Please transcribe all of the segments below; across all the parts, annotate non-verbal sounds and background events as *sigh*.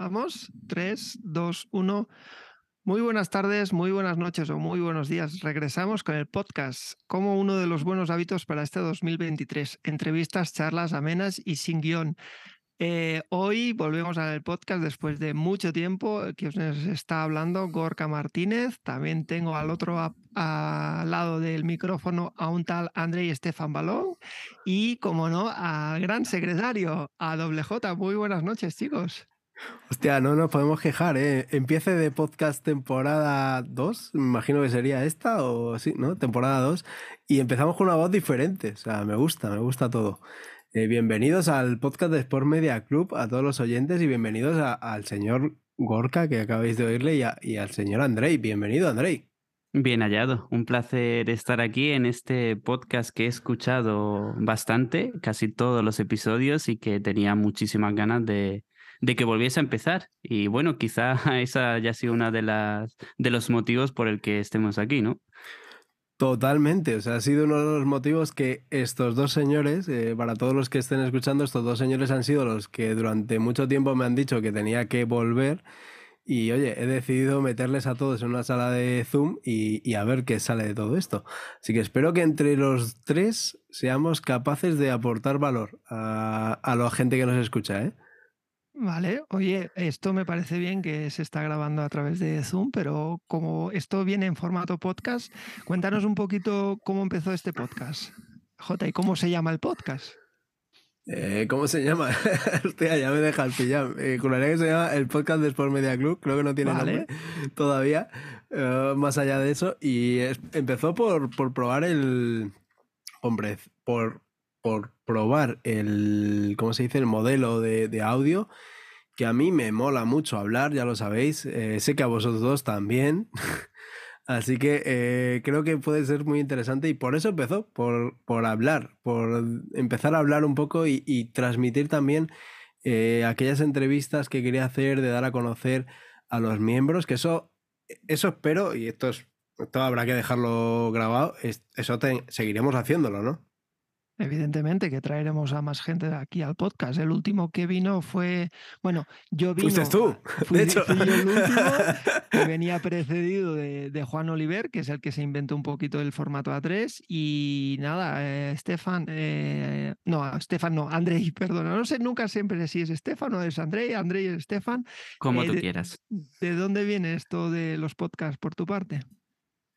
Vamos, 3, 2, 1. Muy buenas tardes, muy buenas noches o muy buenos días. Regresamos con el podcast como uno de los buenos hábitos para este 2023. Entrevistas, charlas amenas y sin guion. Eh, hoy volvemos al podcast después de mucho tiempo que os está hablando Gorka Martínez. También tengo al otro al lado del micrófono a un tal Andrei Estefan Balón y, como no, al gran secretario, a Doble J. Muy buenas noches, chicos. Hostia, no nos podemos quejar, ¿eh? Empiece de podcast temporada 2, me imagino que sería esta, o sí, ¿no? Temporada 2, y empezamos con una voz diferente, o sea, me gusta, me gusta todo. Eh, bienvenidos al podcast de Sport Media Club, a todos los oyentes, y bienvenidos al señor Gorka, que acabáis de oírle, y, y al señor Andrei. Bienvenido, Andrei. Bien hallado, un placer estar aquí en este podcast que he escuchado bastante, casi todos los episodios y que tenía muchísimas ganas de, de que volviese a empezar. Y bueno, quizá *laughs* esa haya sido una de las de los motivos por el que estemos aquí, ¿no? Totalmente, o sea, ha sido uno de los motivos que estos dos señores, eh, para todos los que estén escuchando, estos dos señores han sido los que durante mucho tiempo me han dicho que tenía que volver y oye, he decidido meterles a todos en una sala de Zoom y, a ver qué sale de todo esto. Así que espero que entre los tres seamos capaces de aportar valor a, a la gente que nos escucha, ¿eh? Vale, oye, esto me parece bien que se está grabando a través de Zoom, pero como esto viene en formato podcast, cuéntanos un poquito cómo empezó este podcast. J, ¿y cómo se llama el podcast? Eh, ¿Cómo se llama? *laughs* Hostia, ya me deja el pillar. Eh, que se llama el podcast de Sport Media Club, creo que no tiene nombre *laughs* todavía, eh, más allá de eso. Y empezó por, por probar el. Hombre, por por probar el, ¿cómo se dice? El modelo de, audio, que a mí me mola mucho hablar, ya lo sabéis. Eh, sé que a vosotros dos también. *laughs* Así que eh, creo que puede ser muy interesante y por eso empezó, por, por hablar, por empezar a hablar un poco y, transmitir también eh, aquellas entrevistas que quería hacer, de dar a conocer a los miembros, que eso, eso espero, y esto, es, esto habrá que dejarlo grabado, eso seguiremos haciéndolo, ¿no? Evidentemente que traeremos a más gente de aquí al podcast. El último que vino fue, bueno, yo vino. Fuiste tú, *laughs* de hecho. el último, *laughs* que venía precedido de, Juan Oliver, que es el que se inventó un poquito el formato A3. Y nada, eh, Estefan, eh, no, Estefan no, Andrei, *laughs* perdona, no sé nunca siempre si es Estefan o es Andrei, Andrei es Estefan. Como eh, tú quieras. ¿De dónde viene esto de los podcasts por tu parte?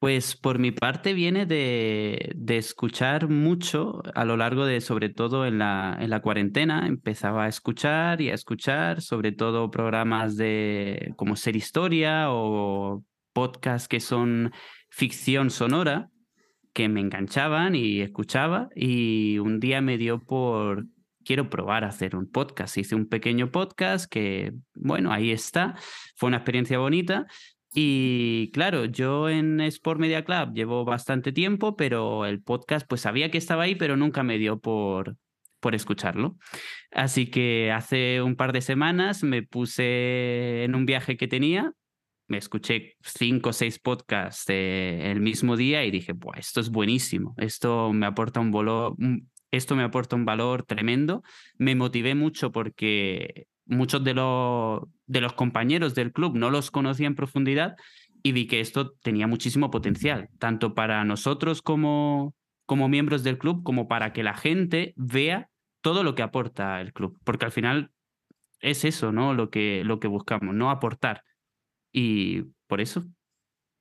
Pues por mi parte viene de, escuchar mucho a lo largo de, sobre todo en la, en la cuarentena, empezaba a escuchar y a escuchar, sobre todo programas de como Ser Historia o podcasts que son ficción sonora, que me enganchaban y escuchaba y un día me dio por, quiero probar a hacer un podcast. Hice un pequeño podcast que, bueno, ahí está, fue una experiencia bonita y claro, yo en Sport Media Club llevo bastante tiempo, pero el podcast pues sabía que estaba ahí, pero nunca me dio por, por escucharlo. Así que hace un par de semanas me puse en un viaje que tenía, me escuché cinco o seis podcasts el mismo día y dije, pues esto es buenísimo, esto me aporta un valor, esto me aporta un valor tremendo. Me motivé mucho porque muchos de los, de los compañeros del club no los conocía en profundidad y vi que esto tenía muchísimo potencial, tanto para nosotros como, como miembros del club, como para que la gente vea todo lo que aporta el club, porque al final es eso, ¿no? Lo que, lo que buscamos, no aportar. Y por eso.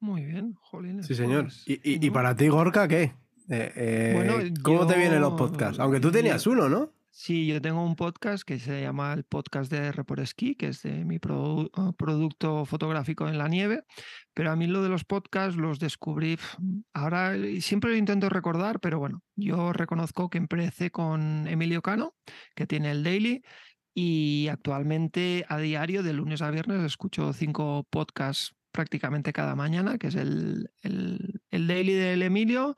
Muy bien, Jolín. Sí, señor. Pues, ¿Y, y, para ti, Gorka, qué? Eh, eh, ¿Cómo te vienen los podcasts? Aunque tú tenías uno, ¿no? Sí, yo tengo un podcast que se llama el podcast de R por Esquí, que es de mi ah, producto fotográfico en la nieve, pero a mí lo de los podcasts los descubrí, ahora siempre lo intento recordar, pero bueno, yo reconozco que empecé con Emilio Cano, que tiene el Daily, y actualmente a diario, de lunes a viernes, escucho cinco podcasts prácticamente cada mañana, que es el, el, el Daily del Emilio,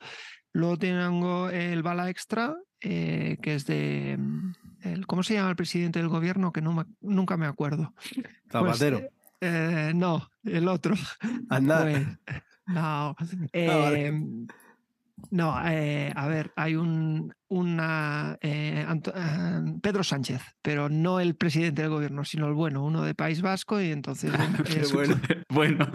luego tengo el Bala Extra, eh, que es de. Mm, el, ¿Cómo se llama el presidente del gobierno? Que no nunca me acuerdo. *laughs* Pues, Zapatero. Eh, no, el otro. Andar. *laughs* no. *laughs* Ah, em, No, eh, a ver, hay un una eh, eh, Pedro Sánchez, pero no el presidente del gobierno, sino el bueno, uno de País Vasco, y entonces *laughs* bueno. *laughs* bueno.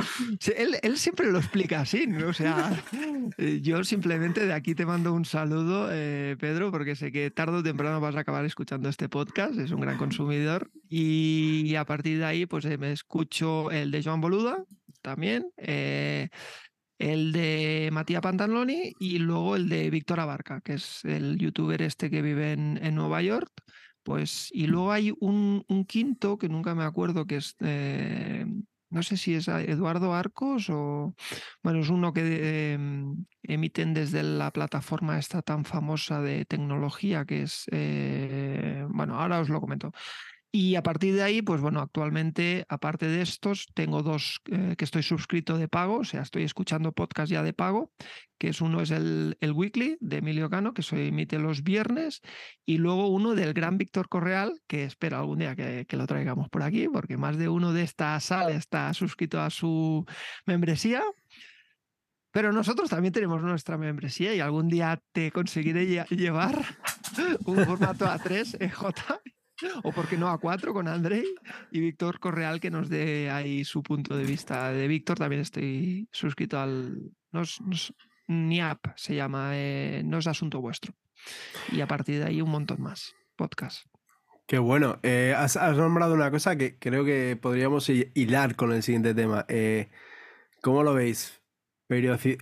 Él, él, siempre lo explica así, o sea, *laughs* yo simplemente de aquí te mando un saludo, Pedro, porque sé que tarde o temprano vas a acabar escuchando este podcast, es un gran consumidor, y a partir de ahí, pues me escucho el de Joan Boluda también el de Matías Pantaloni y luego el de Víctor Abarca, que es el youtuber este que vive en, Nueva York. Pues, y luego hay un, quinto que nunca me acuerdo, que es, eh, no sé si es Eduardo Arcos o, bueno, es uno que em, emiten desde la plataforma esta tan famosa de tecnología que es, eh, bueno, ahora os lo comento. Y a partir de ahí, pues bueno, actualmente, aparte de estos, tengo dos eh, que estoy suscrito de pago, o sea, estoy escuchando podcast ya de pago, que es uno es el, el Weekly de Emilio Cano, que se emite los viernes, y luego uno del gran Víctor Correal, que espero algún día que, que, lo traigamos por aquí, porque más de uno de esta sala está suscrito a su membresía. Pero nosotros también tenemos nuestra membresía y algún día te conseguiré llevar un formato A3 EJ o por qué no a cuatro con Andrei y Víctor Correal que nos dé ahí su punto de vista. De Víctor también estoy suscrito al nos, NIAP, se llama, eh, no es asunto vuestro. Y a partir de ahí un montón más, podcast. Qué bueno. Eh, has, nombrado una cosa que creo que podríamos hilar con el siguiente tema. Eh, ¿Cómo lo veis?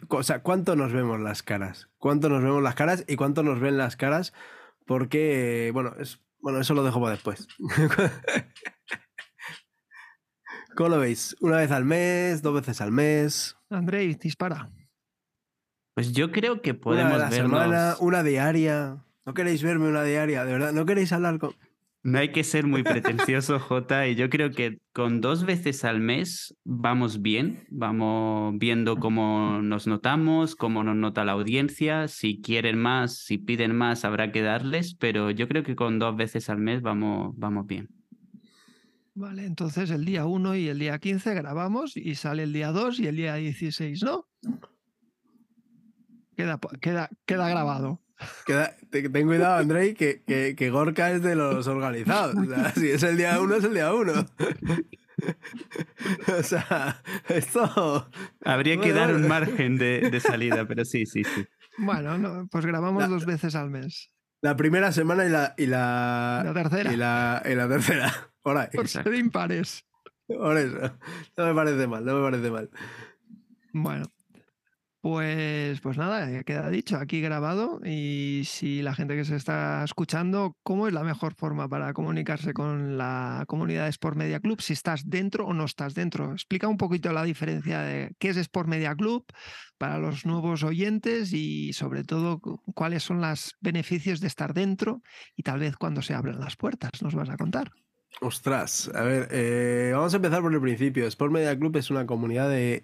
O sea, ¿cuánto nos vemos las caras? ¿Cuánto nos vemos las caras y cuánto nos ven las caras? Porque, bueno, es bueno, eso lo dejo para después. *laughs* ¿Cómo lo veis? ¿Una vez al mes? ¿Dos veces al mes? Andrei, dispara. Pues yo creo que podemos una semana, una diaria. ¿No queréis verme una diaria? ¿De verdad? ¿No queréis hablar con.? No hay que ser muy pretencioso, *laughs* Jota, y yo creo que con dos veces al mes vamos bien, vamos viendo cómo nos notamos, cómo nos nota la audiencia, si quieren más, si piden más, habrá que darles, pero yo creo que con dos veces al mes vamos, vamos bien. Vale, entonces el día 1 y el día 15 grabamos y sale el día 2 y el día 16, ¿no? Queda, queda, queda grabado ten cuidado, Andrei, que, que, Gorka es de los organizados. si es el día uno, es el día uno. o sea, esto. Habría que dar un margen de, salida, pero sí, sí, sí. Bueno, pues grabamos dos veces al mes. La primera semana y la. Y la, tercera. Y la, y la tercera. Por ser impares. Por eso. No me parece mal, no me parece mal. Bueno. Pues, pues nada, queda dicho, aquí grabado. Y si la gente que se está escuchando, ¿cómo es la mejor forma para comunicarse con la comunidad de Sport Media Club? Si estás dentro o no estás dentro. Explica un poquito la diferencia de qué es Sport Media Club para los nuevos oyentes y sobre todo cuáles son los beneficios de estar dentro y tal vez cuando se abren las puertas. Nos vas a contar. Ostras, a ver, eh, vamos a empezar por el principio. Sport Media Club es una comunidad de,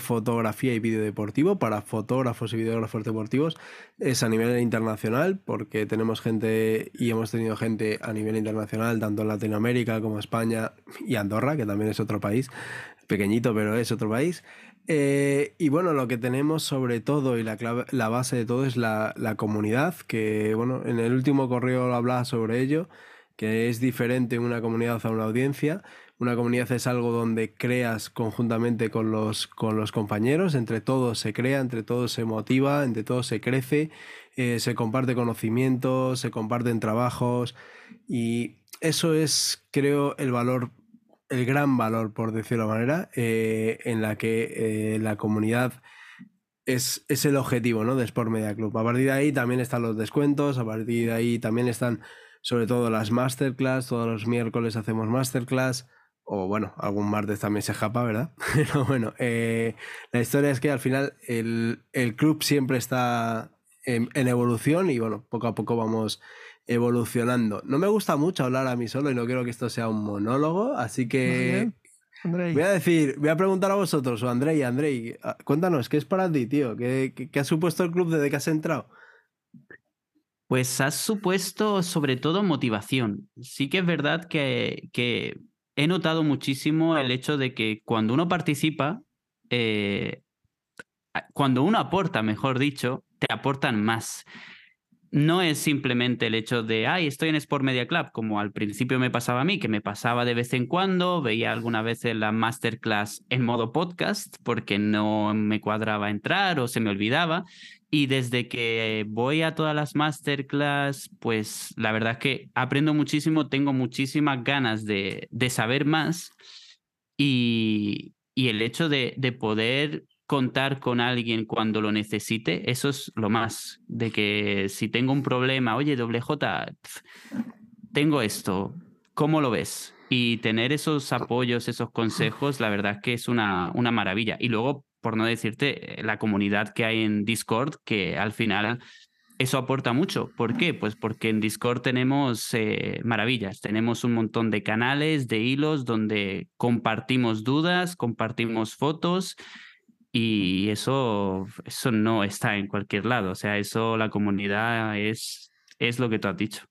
fotografía y vídeo deportivo para fotógrafos y videógrafos deportivos. Es a nivel internacional porque tenemos gente y hemos tenido gente a nivel internacional, tanto en Latinoamérica como España y Andorra, que también es otro país, pequeñito, pero es otro país. Eh, y bueno, lo que tenemos sobre todo y la, la base de todo es la, la comunidad, que bueno, en el último correo hablaba sobre ello que es diferente en una comunidad a una audiencia. Una comunidad es algo donde creas conjuntamente con los, con los compañeros, entre todos se crea, entre todos se motiva, entre todos se crece, eh, se comparte conocimientos, se comparten trabajos y eso es, creo, el valor, el gran valor, por decirlo de manera, eh, en la que eh, la comunidad es, es, el objetivo ¿no? de Sport Media Club. A partir de ahí también están los descuentos, a partir de ahí también están sobre todo las masterclass, todos los miércoles hacemos masterclass, o bueno, algún martes también se japa, ¿verdad? *laughs* Pero bueno, eh, la historia es que al final el, club siempre está en, evolución y bueno, poco a poco vamos evolucionando. No me gusta mucho hablar a mí solo y no quiero que esto sea un monólogo, así que voy a decir, voy a preguntar a vosotros, o Andrei, Andrei, ah, cuéntanos, ¿qué es para ti, tío? ¿Qué, qué, qué ha supuesto el club desde que has entrado? Pues has supuesto sobre todo motivación. Sí que es verdad que, he notado muchísimo el hecho de que cuando uno participa, eh, cuando uno aporta, mejor dicho, te aportan más no es simplemente el hecho de, ay, estoy en Sport Media Club, como al principio me pasaba a mí, que me pasaba de vez en cuando, veía alguna vez la masterclass en modo podcast porque no me cuadraba entrar o se me olvidaba. Y desde que voy a todas las masterclass, pues la verdad es que aprendo muchísimo, tengo muchísimas ganas de, de saber más y, y el hecho de, de poder contar con alguien cuando lo necesite, eso es lo más, de que si tengo un problema, oye, doble J, tengo esto, ¿cómo lo ves? Y tener esos apoyos, esos consejos, la verdad es que es una, una maravilla. Y luego, por no decirte, la comunidad que hay en Discord, que al final eso aporta mucho. ¿Por qué? Pues porque en Discord tenemos eh, maravillas, tenemos un montón de canales, de hilos donde compartimos dudas, compartimos fotos y eso, eso no está en cualquier lado. O sea, eso la comunidad es, es lo que tú has dicho.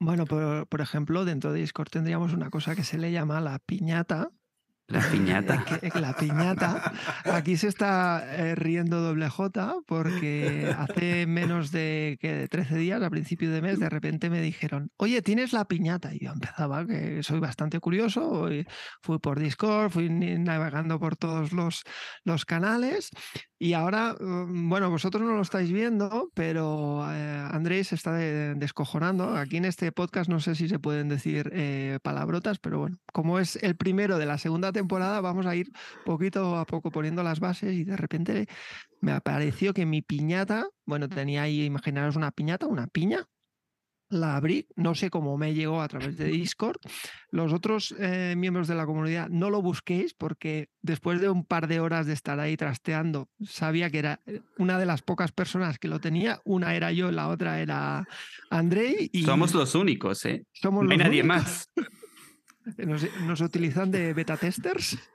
Bueno, por, por ejemplo, dentro de Discord tendríamos una cosa que se le llama la piñata, la *laughs* piñata. la piñata. Aquí se está eh, riendo doble J porque hace menos de, que 13 días, a principio de mes, de repente me dijeron, oye, ¿tienes la piñata? Y yo empezaba, que soy bastante curioso, fui por Discord, fui navegando por todos los, los canales y ahora, mm, bueno, vosotros no lo estáis viendo, pero eh, Andrés se está descojonando. Aquí en este podcast no sé si se pueden decir eh, palabrotas, pero bueno, como es el primero de la segunda temporada, vamos a ir poquito a poco poniendo las bases y de repente me apareció que mi piñata, bueno, tenía ahí, imaginaros una piñata, una piña, la abrí, no sé cómo me llegó a través de *laughs* Discord. Los otros eh, miembros de la comunidad no lo busquéis porque después de un par de horas de estar ahí trasteando, sabía que era eh, una de las pocas personas que lo tenía. Una era yo, la otra era Andrei. Y somos los únicos, ¿eh? Somos no hay nadie más. Nos, utilizan de beta testers. *laughs*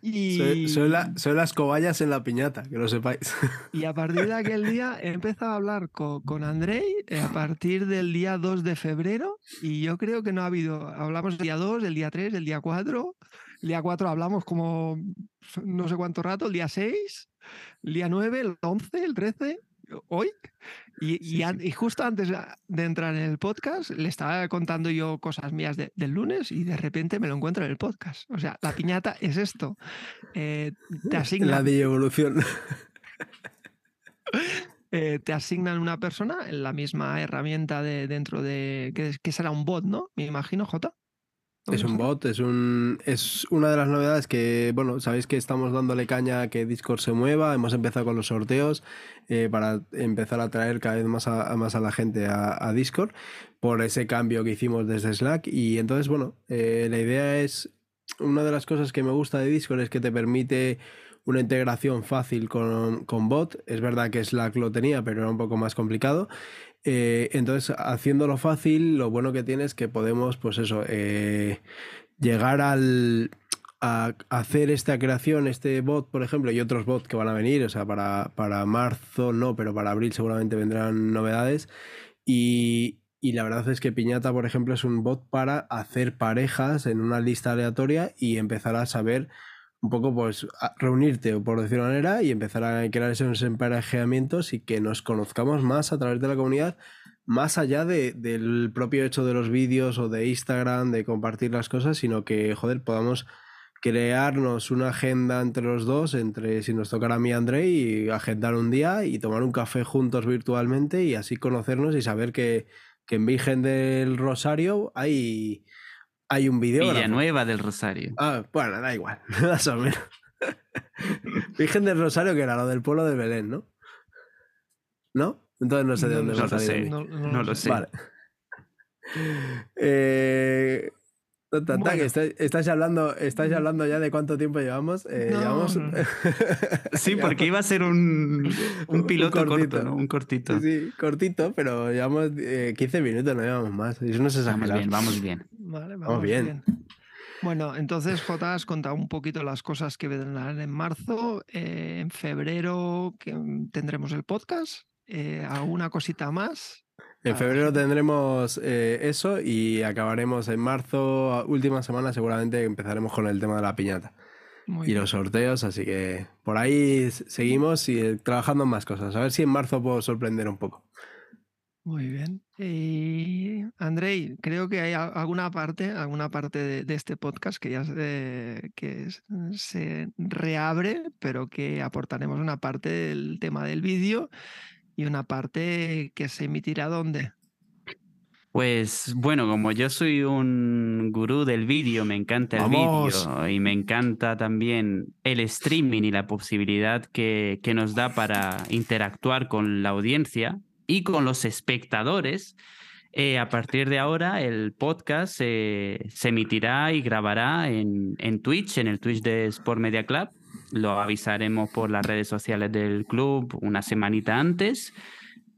Y... Soy, las cobayas en la piñata, que lo sepáis. Y a partir de aquel día he empezado a hablar con, con Andrei eh, a partir del día 2 de febrero y yo creo que no ha habido, hablamos el día 2, el día 3, el día 4, el día 4 hablamos como no sé cuánto rato, el día 6, el día 9, el 11, el 13 hoy. Y, y, justo antes de entrar en el podcast, le estaba contando yo cosas mías del lunes y de repente me lo encuentro en el podcast. O sea, la piñata es esto. Eh, te *laughs* asignan. La de evolución. *laughs* Eh, te asignan una persona en la misma herramienta de dentro de. que, que será un bot, ¿no? Me imagino, J. Es un bot, es un es una de las novedades que, bueno, sabéis que estamos dándole caña a que Discord se mueva, hemos empezado con los sorteos eh, para empezar a traer cada vez más a, más a la gente a, Discord por ese cambio que hicimos desde Slack y entonces, bueno, eh, la idea es, una de las cosas que me gusta de Discord es que te permite una integración fácil con, con bot, es verdad que Slack lo tenía, pero era un poco más complicado. Eh, entonces, haciéndolo fácil, lo bueno que tiene es que podemos, pues eso, eh, llegar al, a hacer esta creación, este bot, por ejemplo, y otros bots que van a venir, o sea, para, para marzo no, pero para abril seguramente vendrán novedades. Y, y la verdad es que Piñata, por ejemplo, es un bot para hacer parejas en una lista aleatoria y empezar a saber un poco pues reunirte, por decirlo de manera, y empezar a crear esos emparejamientos y que nos conozcamos más a través de la comunidad, más allá de, del propio hecho de los vídeos o de Instagram, de compartir las cosas, sino que, joder, podamos crearnos una agenda entre los dos, entre si nos tocara a mí André y agendar un día y tomar un café juntos virtualmente y así conocernos y saber que, que en Virgen del Rosario hay hay un video. Nueva del Rosario. Ah, bueno, da igual, *laughs* más o menos. Virgen del Rosario, que era lo del pueblo de Belén, ¿no? ¿No? Entonces no sé de dónde no, lo sé. No, no, lo sé. Vale. Eh, Tata, que estáis, hablando, estáis hablando ya de cuánto tiempo llevamos. Eh, *laughs* sí, porque iba a ser un, un piloto corto, ¿no? Un cortito. Sí, cortito, pero llevamos 15 eh, minutos, no llevamos más. Eso no se Vamos bien, vamos bien. Vale, vamos, bien. Bueno, entonces J has contado un poquito las cosas que vendrán en marzo. Eh, en febrero que tendremos el podcast. ¿Alguna cosita más? En febrero tendremos eh, eso y acabaremos en marzo, última semana seguramente empezaremos con el tema de la piñata. y los sorteos, así que por ahí seguimos y trabajando en más cosas. A ver si en marzo puedo sorprender un poco. Muy bien. Y Andrei, creo que hay alguna parte, alguna parte de, este podcast que ya se, que se reabre, pero que aportaremos una parte del tema del vídeo y una parte que se emitirá donde. Pues bueno, como yo soy un gurú del vídeo, me encanta el vídeo y me encanta también el streaming y la posibilidad que, que nos da para interactuar con la audiencia y con los espectadores. Eh, a partir de ahora, el podcast se emitirá y grabará en, en Twitch, en el Twitch de Sport Media Club. Lo avisaremos por las redes sociales del club una semanita antes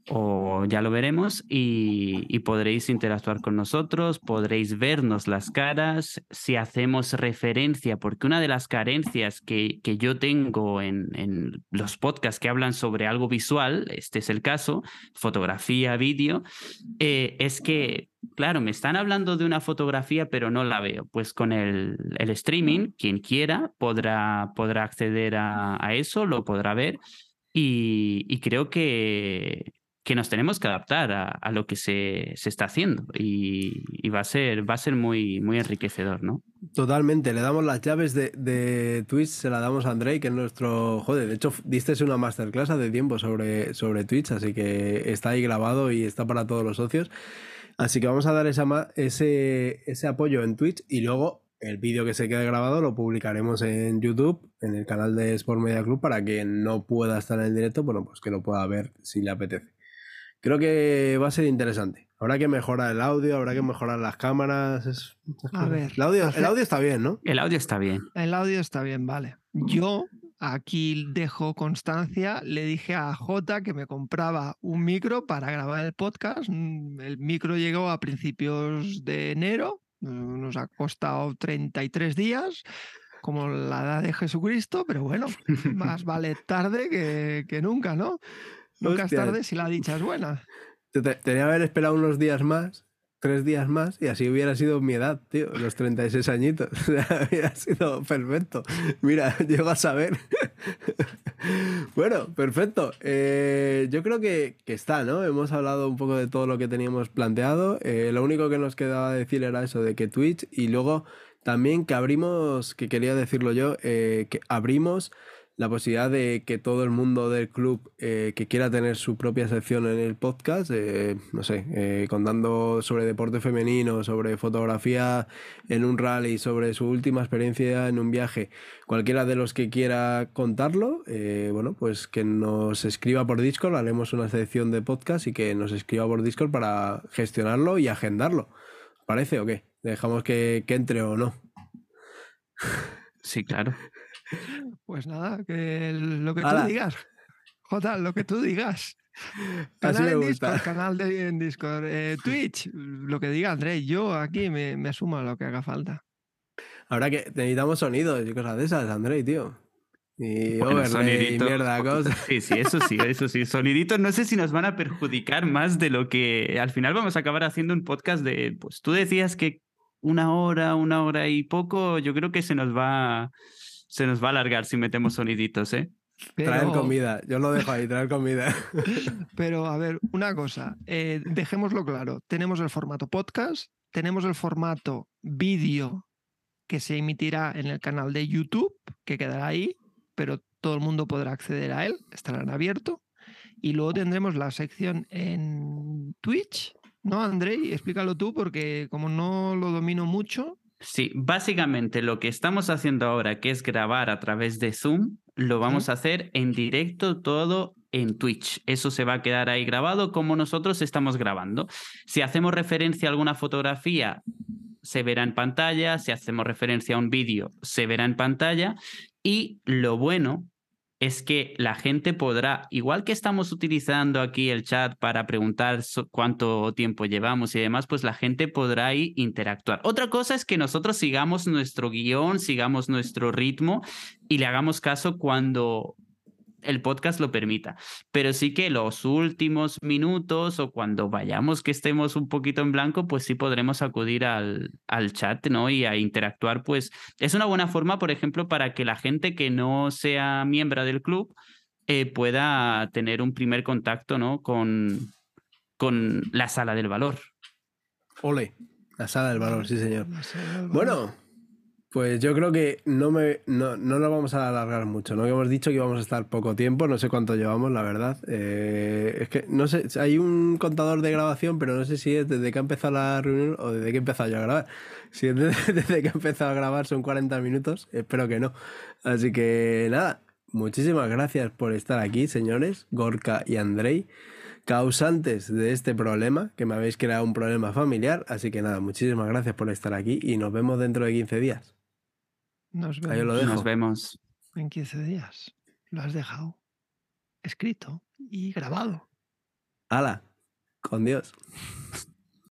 o ya lo veremos y, podréis interactuar con nosotros, podréis vernos las caras, si hacemos referencia, porque una de las carencias que, que yo tengo en, en, los podcasts que hablan sobre algo visual, este es el caso, fotografía, vídeo, eh, es que, claro, me están hablando de una fotografía, pero no la veo. Pues con el, el streaming, quien quiera podrá, podrá acceder a, eso, lo podrá ver. Y, creo que, que nos tenemos que adaptar a, lo que se, se está haciendo y, va a ser, va a ser muy, muy enriquecedor, ¿no? Totalmente, le damos las llaves de, de Twitch, se la damos a Andrei, que es nuestro... Joder, de hecho, diste una masterclass hace tiempo sobre, sobre Twitch, así que está ahí grabado y está para todos los socios. Así que vamos a dar esa, ese, ese apoyo en Twitch y luego el vídeo que se quede grabado lo publicaremos en YouTube, en el canal de Sport Media Club, para que no pueda estar en el directo, bueno, pues que lo pueda ver si le apetece. Creo que va a ser interesante. Habrá que mejorar el audio, habrá que mejorar las cámaras. A ver. El audio, el audio está bien, ¿no? El audio está bien. El audio está bien, vale. Yo aquí dejo constancia, le dije a Jota que me compraba un micro para grabar el podcast. Mm, el micro llegó a principios de enero, nos ha costado 33 días, como la edad de Jesucristo, pero bueno, *laughs* más vale tarde que, que nunca, ¿no? Nunca es tarde si la dicha es buena. Tenía que haber esperado unos días más, tres días más, y así hubiera sido mi edad, tío, los 36 añitos. *laughs* hubiera sido perfecto. Mira, *laughs* llego a saber. *laughs* bueno, perfecto. Eh, yo creo que, está, ¿no? Hemos hablado un poco de todo lo que teníamos planteado. Eh, lo único que nos quedaba decir era eso de que Twitch y luego también que abrimos, que quería decirlo yo, eh, que abrimos la posibilidad de que todo el mundo del club eh, que quiera tener su propia sección en el podcast, eh, no sé, eh, contando sobre deporte femenino, sobre fotografía en un rally, sobre su última experiencia en un viaje, cualquiera de los que quiera contarlo, bueno, pues que nos escriba por Discord, haremos una sección de podcast y que nos escriba por Discord para gestionarlo y agendarlo. ¿Parece o qué? ¿Dejamos que, que entre o no? Sí, claro. Pues nada, que lo que tú digas. *laughs* Jota, lo que tú digas. *laughs* Canal en Discord, canal de, en Discord. Eh, Twitch, lo que diga André, yo aquí me, me asumo a lo que haga falta. Ahora que necesitamos sonidos y cosas de esas, André, tío. Y overlay, mierda, cosas. Sí, sí, eso sí, eso sí. Soniditos no sé si nos van a perjudicar más de lo que al final vamos a acabar haciendo un podcast de, pues tú decías que una hora, una hora y poco, yo creo que se nos va se nos va a alargar si metemos soniditos, ¿eh? Traer comida, yo lo dejo ahí, traer comida. *laughs* Pero a ver, una cosa, eh, dejémoslo claro, tenemos el formato podcast, tenemos el formato vídeo que se emitirá en el canal de YouTube, que quedará ahí, pero todo el mundo podrá acceder a él, estará en abierto. Y luego tendremos la sección en Twitch, ¿no, Andrei? Explícalo tú, porque como no lo domino mucho, Sí, básicamente lo que estamos haciendo ahora, que es grabar a través de Zoom, lo vamos a hacer en directo todo en Twitch. Eso se va a quedar ahí grabado como nosotros estamos grabando. Si hacemos referencia a alguna fotografía, se verá en pantalla. Si hacemos referencia a un vídeo, se verá en pantalla. Y lo bueno es que la gente podrá, igual que estamos utilizando aquí el chat para preguntar cuánto tiempo llevamos y demás, pues la gente podrá interactuar. Otra cosa es que nosotros sigamos nuestro guion, sigamos nuestro ritmo y le hagamos caso cuando el podcast lo permita. Pero sí que los últimos minutos o cuando vayamos que estemos un poquito en blanco, pues sí podremos acudir al, al chat, ¿no? Y a interactuar, pues es una buena forma, por ejemplo, para que la gente que no sea miembro del club eh, pueda tener un primer contacto, ¿no? Con, con la sala del valor. Ole, la sala del valor, sí señor. Bueno, pues yo creo que no, me, no, no nos vamos a alargar mucho, ¿no? hemos dicho que íbamos a estar poco tiempo, no sé cuánto llevamos, la verdad. Eh, es que no sé, hay un contador de grabación, pero no sé si es desde que ha empezado la reunión o desde que he empezado yo a grabar. Si es *laughs* desde, que he empezado a grabar son 40 minutos, espero que no. Así que nada, muchísimas gracias por estar aquí, señores, Gorka y Andrei causantes de este problema, que me habéis creado un problema familiar. Así que nada, muchísimas gracias por estar aquí y nos vemos dentro de 15 días. Nos vemos. Nos vemos. En 15 días. Lo has dejado escrito y grabado. ¡Hala! Con Dios. *laughs*